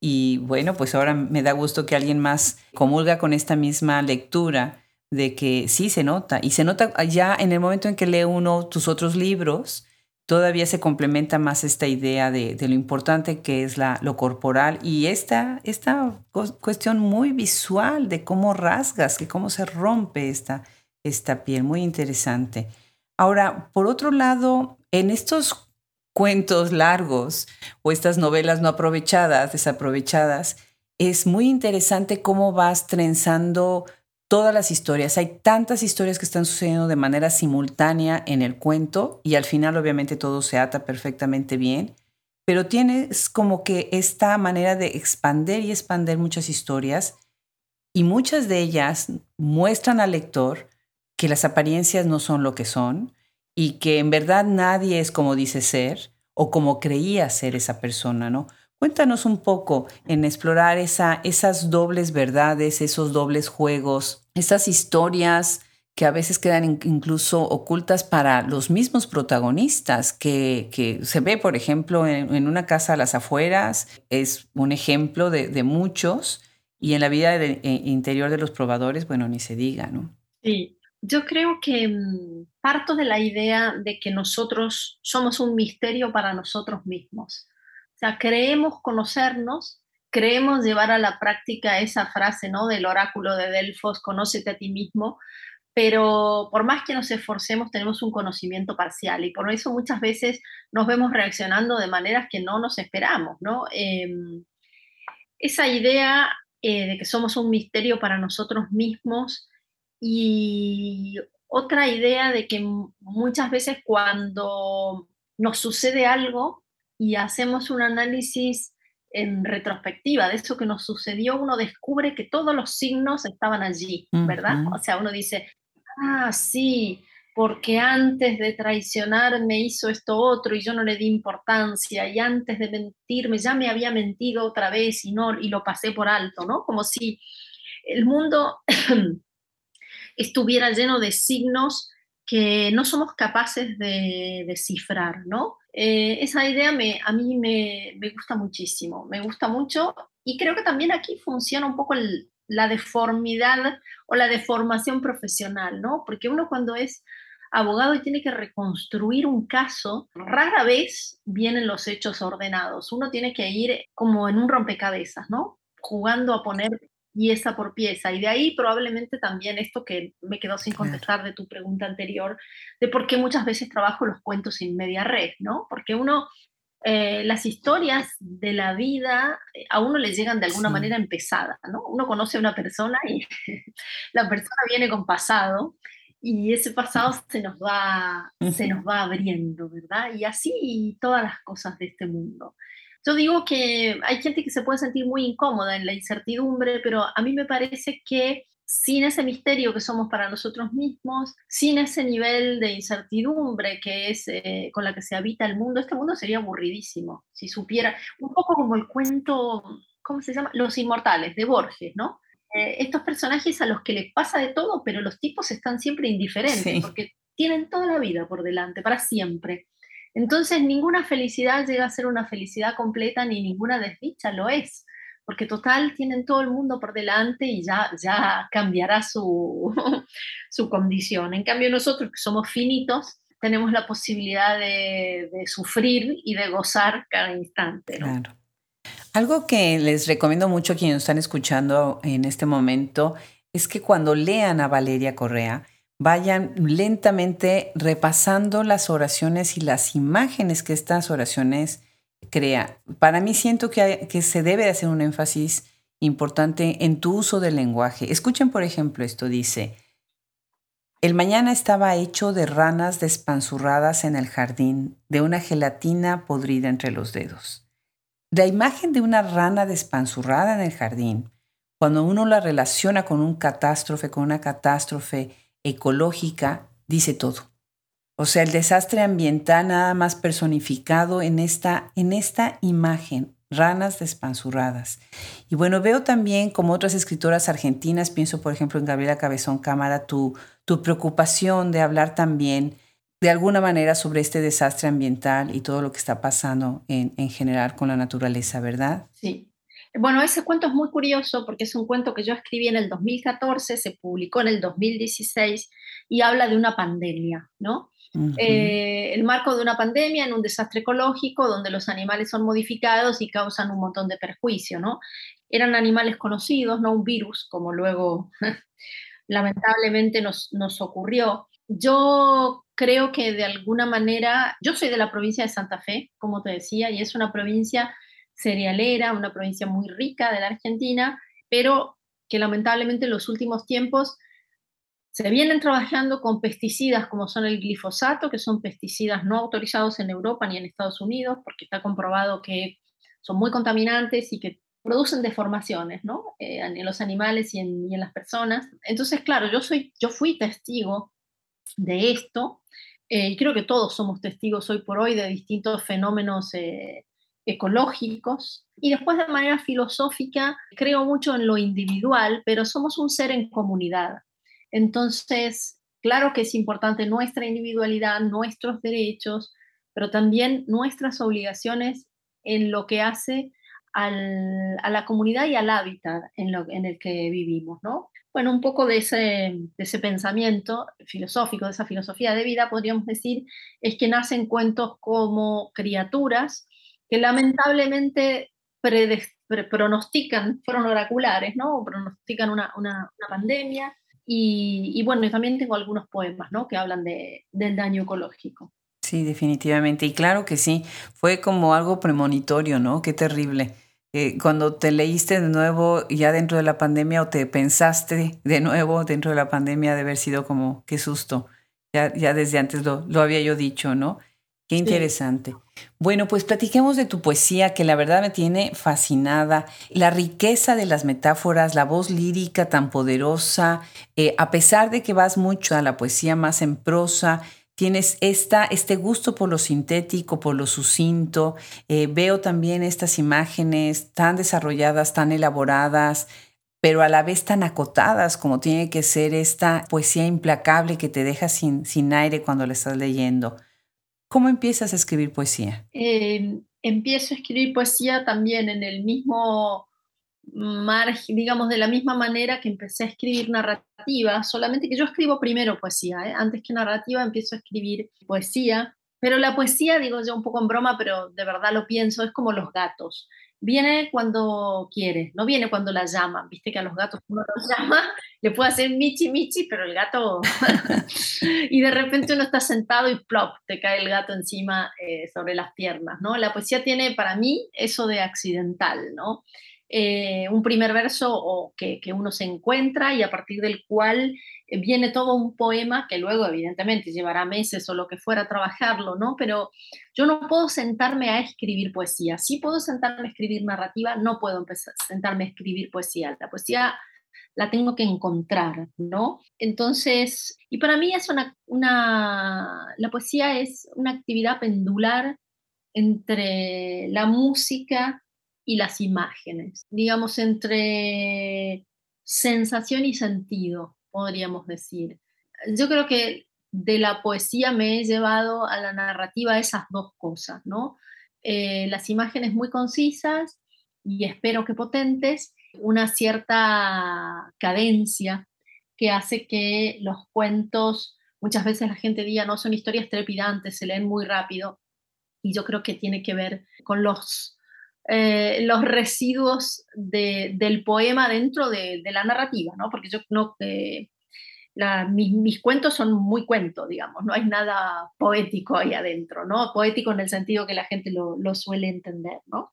Y bueno, pues ahora me da gusto que alguien más comulga con esta misma lectura de que sí se nota. Y se nota ya en el momento en que lee uno tus otros libros, todavía se complementa más esta idea de, de lo importante que es la, lo corporal y esta, esta cuestión muy visual de cómo rasgas, que cómo se rompe esta, esta piel. Muy interesante. Ahora, por otro lado, en estos cuentos largos o estas novelas no aprovechadas, desaprovechadas, es muy interesante cómo vas trenzando todas las historias. Hay tantas historias que están sucediendo de manera simultánea en el cuento y al final obviamente todo se ata perfectamente bien, pero tienes como que esta manera de expander y expander muchas historias y muchas de ellas muestran al lector que las apariencias no son lo que son y que en verdad nadie es como dice ser o como creía ser esa persona, ¿no? Cuéntanos un poco en explorar esa, esas dobles verdades, esos dobles juegos, esas historias que a veces quedan incluso ocultas para los mismos protagonistas, que, se ve, por ejemplo, en, una casa a las afueras, es un ejemplo de, muchos, y en la vida de, interior de los probadores, bueno, ni se diga, ¿no? Sí, Yo creo que mm, parto de la idea de que nosotros somos un misterio para nosotros mismos. O sea, creemos conocernos, creemos llevar a la práctica esa frase, ¿no? Del oráculo de Delfos, conócete a ti mismo, pero por más que nos esforcemos tenemos un conocimiento parcial y por eso muchas veces nos vemos reaccionando de maneras que no nos esperamos, ¿no? Em, esa idea eh, de que somos un misterio para nosotros mismos y otra idea de que muchas veces cuando nos sucede algo y hacemos un análisis en retrospectiva de eso que nos sucedió, uno descubre que todos los signos estaban allí, ¿verdad? O sea, uno dice, ah, sí, porque antes de traicionar me hizo esto otro y yo no le di importancia y antes de mentirme ya me había mentido otra vez y no y lo pasé por alto, ¿no? Como si el mundo estuviera lleno de signos que no somos capaces de descifrar, ¿no? Eh, esa idea me, a mí me, me, gusta muchísimo, me gusta mucho y creo que también aquí funciona un poco la deformidad o la deformación profesional, ¿no? Porque uno cuando es abogado y tiene que reconstruir un caso, rara vez vienen los hechos ordenados. Uno tiene que ir como en un rompecabezas, ¿no? Jugando a poner pieza por pieza. Y de ahí probablemente también esto que me quedó sin contestar de tu pregunta anterior, de por qué muchas veces trabajo los cuentos en media red, ¿no? Porque uno eh, las historias de la vida eh, a uno le llegan de alguna manera empezadas, ¿no? Uno conoce a una persona y la persona viene con pasado y ese pasado se nos va, se nos va abriendo, ¿verdad? Y así todas las cosas de este mundo. Yo digo que hay gente que se puede sentir muy incómoda en la incertidumbre, pero a mí me parece que sin ese misterio que somos para nosotros mismos, sin ese nivel de incertidumbre que es eh, con la que se habita el mundo, este mundo sería aburridísimo. Si supiera, un poco como el cuento, ¿cómo se llama? Los Inmortales, de Borges, ¿no? Eh, estos personajes a los que les pasa de todo, pero los tipos están siempre indiferentes, porque tienen toda la vida por delante, para siempre. Entonces, ninguna felicidad llega a ser una felicidad completa, ni ninguna desdicha lo es porque total tienen todo el mundo por delante y ya, ya cambiará su, su condición. En cambio nosotros que somos finitos, tenemos la posibilidad de, sufrir y de gozar cada instante. Claro. Algo que les recomiendo mucho a quienes están escuchando en este momento es que cuando lean a Valeria Correa, vayan lentamente repasando las oraciones y las imágenes que estas oraciones crea. Para mí siento que, que se debe hacer un énfasis importante en tu uso del lenguaje. Escuchen, por ejemplo, esto dice, el mañana estaba hecho de ranas despanzurradas en el jardín, de una gelatina podrida entre los dedos. La imagen de una rana despanzurrada en el jardín, cuando uno la relaciona con un catástrofe, con una catástrofe ecológica, dice todo. O sea, el desastre ambiental nada más personificado en esta, en esta imagen, ranas despanzurradas. Y bueno, veo también como otras escritoras argentinas, pienso por ejemplo en Gabriela Cabezón Cámara, tu, tu preocupación de hablar también de alguna manera sobre este desastre ambiental y todo lo que está pasando en, en general con la naturaleza, ¿verdad? Sí. Bueno, ese cuento es muy curioso porque es un cuento que yo escribí en el 2014, se publicó en el 2016 y habla de una pandemia, ¿no? Eh, el marco de una pandemia en un desastre ecológico donde los animales son modificados y causan un montón de perjuicio, ¿no? Eran animales conocidos, no un virus, como luego lamentablemente nos, nos ocurrió. Yo creo que de alguna manera, yo soy de la provincia de Santa Fe, como te decía, y es una provincia cerealera, una provincia muy rica de la Argentina, pero que lamentablemente en los últimos tiempos se vienen trabajando con pesticidas como son el glifosato, que son pesticidas no autorizados en Europa ni en Estados Unidos, porque está comprobado que son muy contaminantes y que producen deformaciones ¿no? Eh, en los animales y en, las personas. Entonces, claro, yo, soy, yo fui testigo de esto, eh, y creo que todos somos testigos hoy por hoy de distintos fenómenos eh, ecológicos. Y después de manera filosófica, creo mucho en lo individual, pero somos un ser en comunidad. Entonces, claro que es importante nuestra individualidad, nuestros derechos, pero también nuestras obligaciones en lo que hace a la comunidad y al hábitat en, el que vivimos, ¿no? bueno, un poco de ese, de ese pensamiento filosófico, de esa filosofía de vida, podríamos decir, es que nacen cuentos como criaturas que lamentablemente pronostican, fueron oraculares, ¿no? Pronostican una, una, pandemia. Y, y, bueno, también tengo algunos poemas, ¿no? Que hablan de, del daño ecológico. Sí, definitivamente. Y claro que sí, fue como algo premonitorio, ¿no? Qué terrible. Eh, cuando te leíste de nuevo ya dentro de la pandemia o te pensaste de nuevo dentro de la pandemia de haber sido como, qué susto. Ya, ya desde antes lo, lo había yo dicho, ¿no? Qué interesante. Bueno, pues platiquemos de tu poesía, que la verdad me tiene fascinada. La riqueza de las metáforas, la voz lírica tan poderosa, eh, a pesar de que vas mucho a la poesía más en prosa, tienes esta, este gusto por lo sintético, por lo sucinto. Eh, veo también estas imágenes tan desarrolladas, tan elaboradas, pero a la vez tan acotadas como tiene que ser esta poesía implacable que te deja sin, sin aire cuando la estás leyendo. ¿Cómo empiezas a escribir poesía? Em, empiezo a escribir poesía también en el mismo margen, digamos, de la misma manera que empecé a escribir narrativa, solamente que yo escribo primero poesía, ¿eh? antes que narrativa empiezo a escribir poesía, pero la poesía, digo yo un poco en broma, pero de verdad lo pienso, es como los gatos viene cuando quiere, no viene cuando la llaman. Viste que a los gatos uno los llama, le puede hacer michi michi, pero el gato... y de repente uno está sentado y plop, te cae el gato encima eh, sobre las piernas, ¿no? La poesía tiene para mí eso de accidental, ¿no? Eh, un primer verso o que, que, uno se encuentra y a partir del cual eh, viene todo un poema que luego evidentemente llevará meses o lo que fuera a trabajarlo, ¿no? Pero yo no puedo sentarme a escribir poesía. Sí puedo sentarme a escribir narrativa, no puedo empezar, sentarme a escribir poesía. La poesía la tengo que encontrar, ¿no? Entonces, y para mí es una, una la poesía es una actividad pendular entre la música y las imágenes, digamos, entre sensación y sentido, podríamos decir. Yo creo que de la poesía me he llevado a la narrativa esas dos cosas, ¿no? Eh, las imágenes muy concisas y espero que potentes, una cierta cadencia que hace que los cuentos, muchas veces la gente diga, no son historias trepidantes, se leen muy rápido, y yo creo que tiene que ver con los eh, los residuos del poema dentro de, la narrativa, ¿no? Porque yo no... Eh, mis, cuentos son muy cuentos, digamos, no hay nada poético ahí adentro, ¿no? Poético en el sentido que la gente lo, suele entender, ¿no?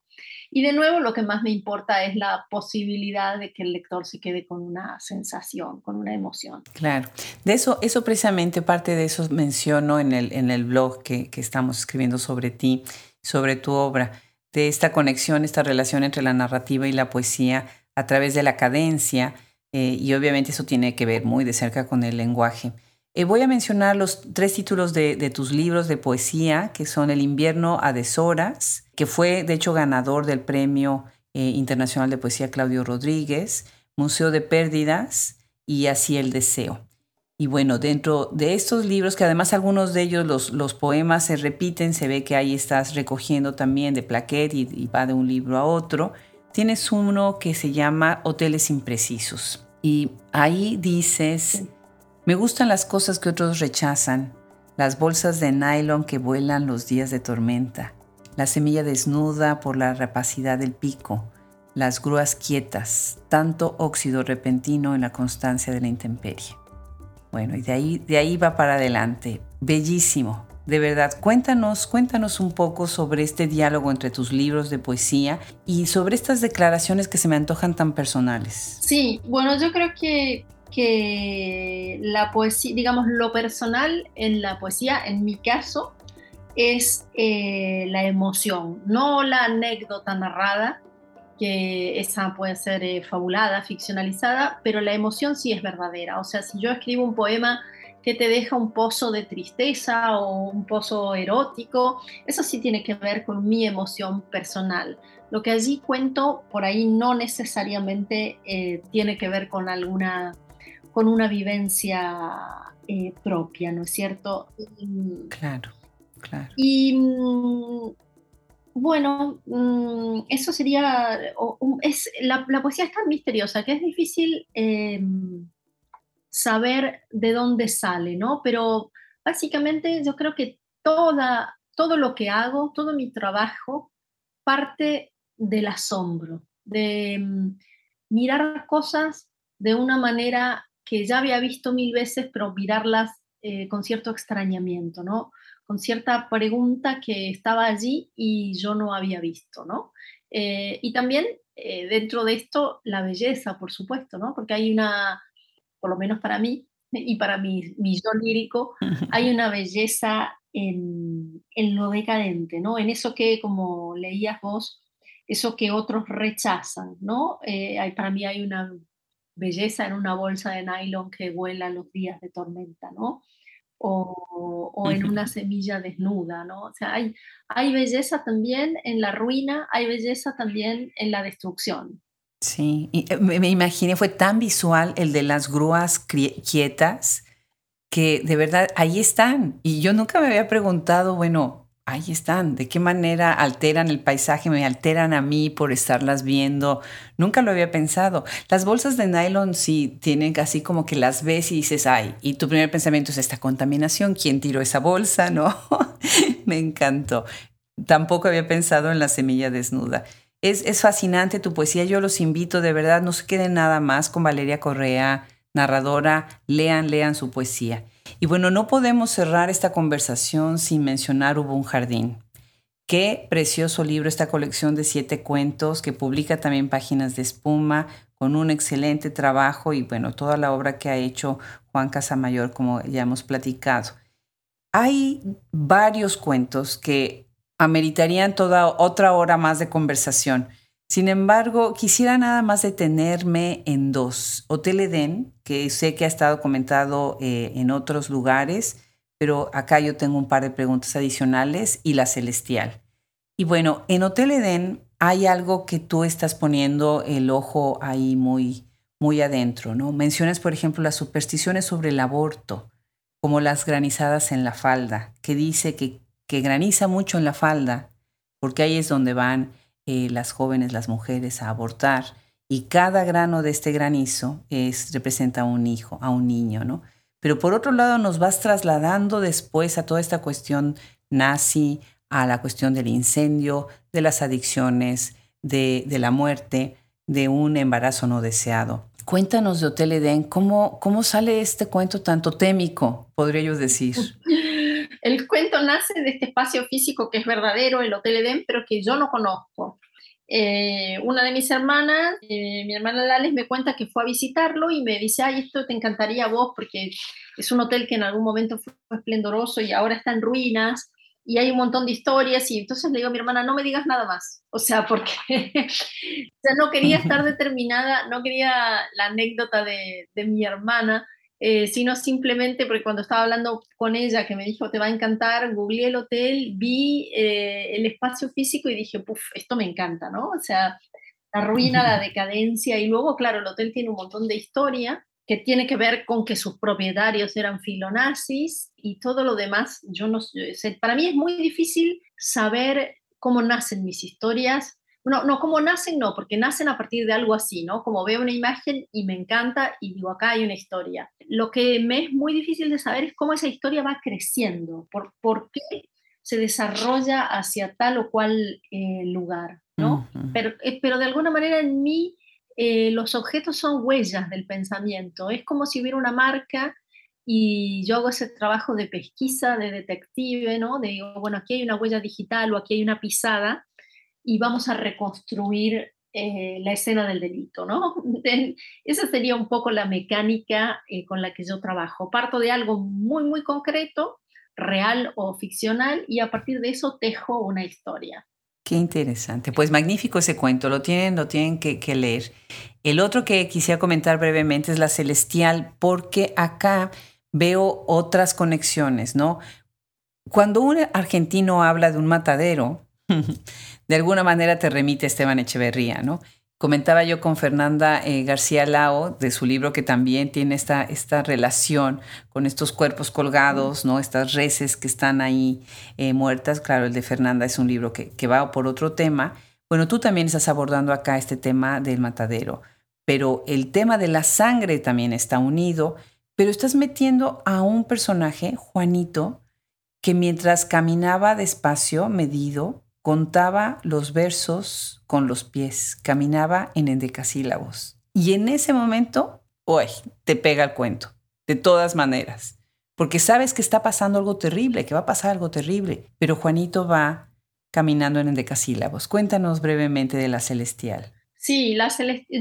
Y de nuevo, lo que más me importa es la posibilidad de que el lector se quede con una sensación, con una emoción. Claro, de eso, eso precisamente, parte de eso menciono en el, en el blog que, que estamos escribiendo sobre ti, sobre tu obra de esta conexión, esta relación entre la narrativa y la poesía a través de la cadencia, eh, y obviamente eso tiene que ver muy de cerca con el lenguaje. Eh, voy a mencionar los tres títulos de, tus libros de poesía, que son El invierno a deshoras, que fue de hecho ganador del Premio eh, Internacional de Poesía Claudio Rodríguez, Museo de Pérdidas y Así el Deseo. Y bueno, dentro de estos libros, que además algunos de ellos los, los poemas se repiten, se ve que ahí estás recogiendo también de plaquet y, va de un libro a otro, tienes uno que se llama Hoteles Imprecisos. Y ahí dices, me gustan las cosas que otros rechazan, las bolsas de nylon que vuelan los días de tormenta, la semilla desnuda por la rapacidad del pico, las grúas quietas, tanto óxido repentino en la constancia de la intemperie. Bueno, y de ahí, de ahí va para adelante. Bellísimo. De verdad, cuéntanos, cuéntanos un poco sobre este diálogo entre tus libros de poesía y sobre estas declaraciones que se me antojan tan personales. Sí, bueno, yo creo que, que la poesía, digamos, lo personal en la poesía, en mi caso, es eh, la emoción, no la anécdota narrada, que esa puede ser eh, fabulada, ficcionalizada, pero la emoción sí es verdadera. O sea, si yo escribo un poema que te deja un pozo de tristeza o un pozo erótico, eso sí tiene que ver con mi emoción personal. Lo que allí cuento por ahí no necesariamente eh, tiene que ver con alguna, con una vivencia eh, propia, ¿no es cierto? Claro, claro. Y mm, Bueno, mm, eso sería, es, la, poesía es tan misteriosa que es difícil em, saber de dónde sale, ¿no? Pero básicamente yo creo que toda, todo lo que hago, todo mi trabajo parte del asombro, de mm, mirar cosas de una manera que ya había visto mil veces, pero mirarlas eh, con cierto extrañamiento, ¿no? Con cierta pregunta que estaba allí y yo no había visto, ¿no? Eh, y también eh, dentro de esto la belleza, por supuesto, ¿no? Porque hay una, por lo menos para mí y para mi, mi yo lírico, hay una belleza en, en, lo decadente, ¿no? En eso que, como leías vos, eso que otros rechazan, ¿no? hay, para mí hay una belleza en una bolsa de nylon que vuela los días de tormenta, ¿no? O, en una semilla desnuda, ¿no? O sea, hay, hay belleza también en la ruina, hay belleza también en la destrucción. Sí, y eh, me imaginé, fue tan visual el de las grúas quietas que de verdad ahí están. Y yo nunca me había preguntado, bueno, ahí están, de qué manera alteran el paisaje, me alteran a mí por estarlas viendo. Nunca lo había pensado. Las bolsas de nylon sí tienen así como que las ves y dices, ay, y tu primer pensamiento es esta contaminación, ¿quién tiró esa bolsa? No, me encantó. Tampoco había pensado en la semilla desnuda. Es, es fascinante tu poesía, yo los invito, de verdad, no se queden nada más con Valeria Correa, narradora, lean, lean su poesía. Y bueno, no podemos cerrar esta conversación sin mencionar Hubo un jardín. Qué precioso libro esta colección de siete cuentos que publica también Páginas de Espuma con un excelente trabajo y bueno, toda la obra que ha hecho Juan Casamayor como ya hemos platicado. Hay varios cuentos que ameritarían toda otra hora más de conversación. Sin embargo, quisiera nada más detenerme en dos. Hotel Edén, que sé que ha estado comentado eh, en otros lugares, pero acá yo tengo un par de preguntas adicionales, y La Celestial. Y bueno, en Hotel Edén hay algo que tú estás poniendo el ojo ahí muy, muy adentro, ¿no? Mencionas, por ejemplo, las supersticiones sobre el aborto, como las granizadas en la falda, que dice que, que graniza mucho en la falda, porque ahí es donde van eh, las jóvenes, las mujeres a abortar y cada grano de este granizo es, representa a un hijo, a un niño, ¿no? Pero por otro lado nos vas trasladando después a toda esta cuestión nazi, a la cuestión del incendio, de las adicciones, de, la muerte, de un embarazo no deseado. Cuéntanos de Hotel Edén, ¿cómo, ¿cómo sale este cuento tan totémico, podría yo decir? El cuento nace de este espacio físico que es verdadero, el Hotel Edén, pero que yo no conozco. Eh, una de mis hermanas, eh, mi hermana Lales, me cuenta que fue a visitarlo y me dice, ay, esto te encantaría a vos porque es un hotel que en algún momento fue esplendoroso y ahora está en ruinas y hay un montón de historias y entonces le digo a mi hermana, no me digas nada más. O sea, porque ya no quería estar determinada, no quería la anécdota de, de mi hermana, eh, sino simplemente porque cuando estaba hablando con ella, que me dijo, te va a encantar, googleé el hotel, vi eh, el espacio físico y dije, puff, esto me encanta, ¿no? O sea, la ruina, la decadencia, y luego, claro, el hotel tiene un montón de historia que tiene que ver con que sus propietarios eran filonazis y todo lo demás, yo no sé, para mí es muy difícil saber cómo nacen mis historias no, no, como nacen, no, porque nacen a partir de algo así, ¿no? Como veo una imagen y me encanta y digo, acá hay una historia. Lo que me es muy difícil de saber es cómo esa historia va creciendo, por, por qué se desarrolla hacia tal o cual eh, lugar, ¿no? pero, eh, pero de alguna manera en mí eh, los objetos son huellas del pensamiento, es como si hubiera una marca y yo hago ese trabajo de pesquisa, de detective, ¿no? De digo, bueno, aquí hay una huella digital o aquí hay una pisada y vamos a reconstruir eh, la escena del delito, ¿no? Esa sería un poco la mecánica eh, con la que yo trabajo. Parto de algo muy, muy concreto, real o ficcional, y a partir de eso tejo una historia. Qué interesante. Pues magnífico ese cuento, lo tienen, lo tienen que, que leer. El otro que quisiera comentar brevemente es La Celestial, porque acá veo otras conexiones, ¿no? Cuando un argentino habla de un matadero, de alguna manera te remite Esteban Echeverría, ¿no? Comentaba yo con Fernanda eh, García Lao de su libro que también tiene esta, esta relación con estos cuerpos colgados, ¿no? Estas reses que están ahí eh, muertas. Claro, el de Fernanda es un libro que, que va por otro tema. Bueno, tú también estás abordando acá este tema del matadero, pero el tema de la sangre también está unido, pero estás metiendo a un personaje, Juanito, que mientras caminaba despacio, medido, contaba los versos con los pies, caminaba en endecasílabos. Y en ese momento, uy, te pega el cuento, de todas maneras, porque sabes que está pasando algo terrible, que va a pasar algo terrible, pero Juanito va caminando en endecasílabos. Cuéntanos brevemente de la celestial. Sí, la.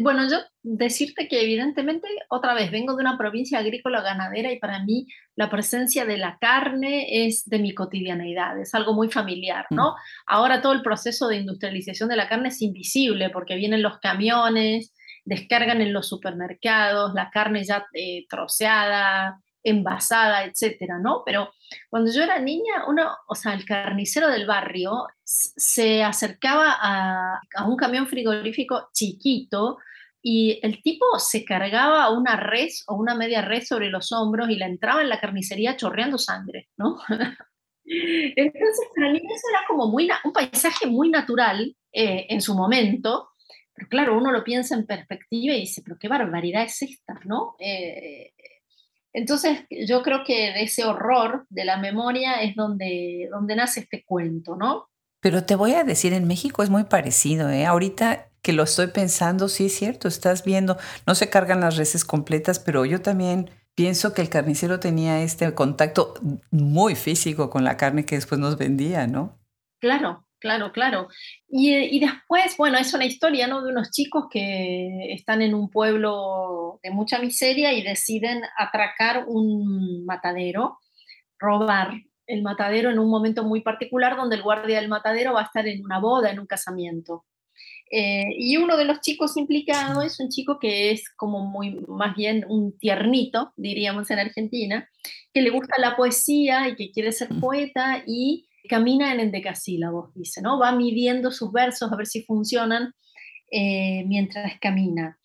Bueno, yo decirte que evidentemente, otra vez, vengo de una provincia agrícola ganadera y para mí la presencia de la carne es de mi cotidianeidad, es algo muy familiar, ¿no? Mm. Ahora todo el proceso de industrialización de la carne es invisible porque vienen los camiones, descargan en los supermercados, la carne ya eh, troceada, envasada, etcétera, ¿no? Pero cuando yo era niña, uno, o sea, el carnicero del barrio se acercaba a, un camión frigorífico chiquito y el tipo se cargaba una res o una media res sobre los hombros y la entraba en la carnicería chorreando sangre, ¿no? Entonces, para mí eso era como muy, un paisaje muy natural eh, en su momento, pero claro, uno lo piensa en perspectiva y dice, pero qué barbaridad es esta, ¿no? Eh, entonces, yo creo que de ese horror de la memoria es donde, donde nace este cuento, ¿no? Pero te voy a decir, en México es muy parecido, ¿eh? Ahorita que lo estoy pensando, sí es cierto, estás viendo, no se cargan las reses completas, pero yo también pienso que el carnicero tenía este contacto muy físico con la carne que después nos vendía, ¿no? Claro, claro, claro. Y, y, después, bueno, es una historia, ¿no? De unos chicos que están en un pueblo de mucha miseria y deciden atracar un matadero, robar el matadero en un momento muy particular donde el guardia del matadero va a estar en una boda, en un casamiento. Eh, y uno de los chicos implicados es un chico que es como muy, más bien un tiernito, diríamos en Argentina, que le gusta la poesía y que quiere ser poeta y camina en endecasílabos, dice, ¿no? Va midiendo sus versos a ver si funcionan eh, mientras camina.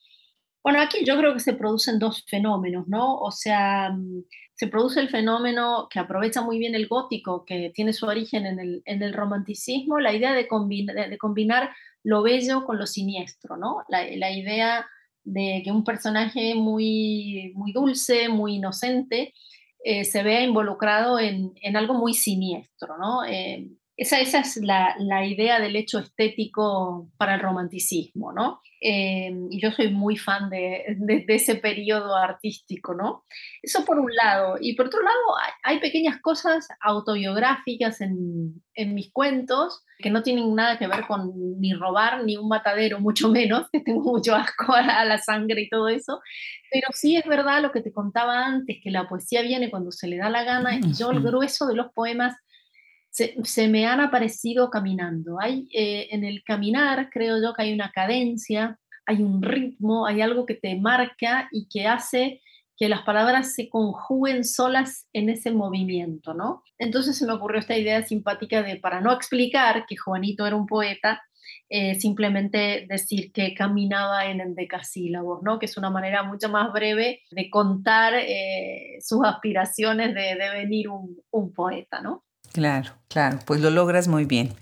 Bueno, aquí yo creo que se producen dos fenómenos, ¿no? O sea, mm, se produce el fenómeno que aprovecha muy bien el gótico, que tiene su origen en el, en el romanticismo, la idea de, de, combinar lo bello con lo siniestro, ¿no? La, la, idea de que un personaje muy, muy dulce, muy inocente, eh, se vea involucrado en, en, algo muy siniestro, ¿no? Eh, esa, esa es la, la, idea del hecho estético para el romanticismo, ¿no? Eh, y yo soy muy fan de, de, ese periodo artístico, ¿no? Eso por un lado. Y por otro lado, hay, hay pequeñas cosas autobiográficas en, en, mis cuentos que no tienen nada que ver con ni robar ni un matadero, mucho menos, que tengo mucho asco a la sangre y todo eso. Pero sí es verdad lo que te contaba antes, que la poesía viene cuando se le da la gana y yo el grueso de los poemas se, me han aparecido caminando. Hay, eh, en el caminar creo yo que hay una cadencia, hay un ritmo, hay algo que te marca y que hace que las palabras se conjuguen solas en ese movimiento, ¿no? Entonces se me ocurrió esta idea simpática de, para no explicar que Juanito era un poeta, eh, simplemente decir que caminaba en endecasílabos, ¿no? Que es una manera mucho más breve de contar eh, sus aspiraciones de devenir un, un poeta, ¿no? Claro, claro, pues lo logras muy bien.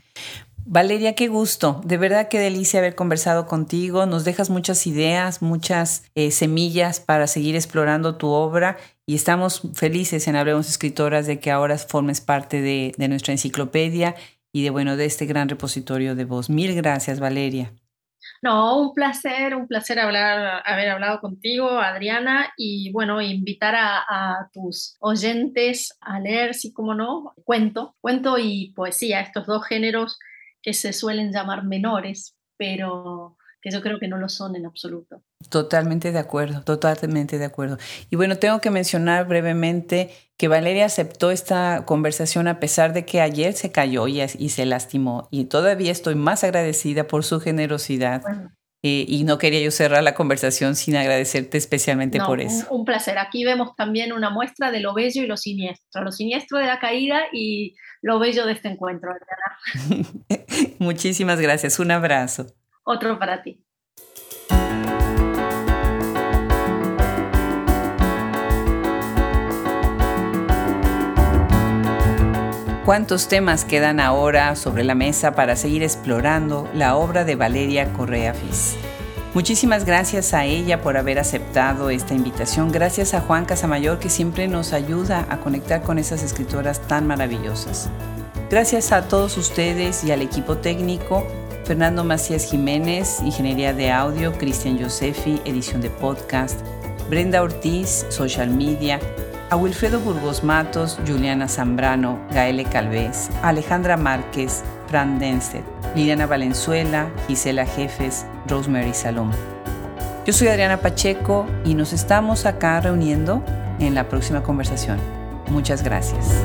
Valeria, qué gusto. De verdad qué delicia haber conversado contigo. Nos dejas muchas ideas, muchas eh, semillas para seguir explorando tu obra y estamos felices en Hablemos Escritoras de que ahora formes parte de, nuestra enciclopedia y de bueno de este gran repositorio de voz. Mil gracias, Valeria. No, un placer, un placer hablar, haber hablado contigo, Adriana, y bueno, invitar a, tus oyentes a leer, sí como no, cuento, cuento y poesía, estos dos géneros que se suelen llamar menores, pero que yo creo que no lo son en absoluto. Totalmente de acuerdo, totalmente de acuerdo. Y bueno, tengo que mencionar brevemente que Valeria aceptó esta conversación a pesar de que ayer se cayó y, y se lastimó. Y todavía estoy más agradecida por su generosidad. Eh, y no quería yo cerrar la conversación sin agradecerte especialmente por eso. Un, un, placer. Aquí vemos también una muestra de lo bello y lo siniestro. Lo siniestro de la caída y lo bello de este encuentro, Muchísimas gracias. Un abrazo otro para ti. ¿Cuántos temas quedan ahora sobre la mesa para seguir explorando la obra de Valeria Correa Fis? Muchísimas gracias a ella por haber aceptado esta invitación. Gracias a Juan Casamayor que siempre nos ayuda a conectar con esas escritoras tan maravillosas. Gracias a todos ustedes y al equipo técnico Fernando Macías Jiménez, Ingeniería de Audio, Cristian Josefi, Edición de Podcast, Brenda Ortiz, Social Media, a Wilfredo Burgos Matos, Juliana Zambrano, Gaele Calvez, Alejandra Márquez, Fran Denstedt, Liliana Valenzuela, Gisela Jefes, Rosemary Salom. Yo soy Adriana Pacheco y nos estamos acá reuniendo en la próxima conversación. Muchas gracias.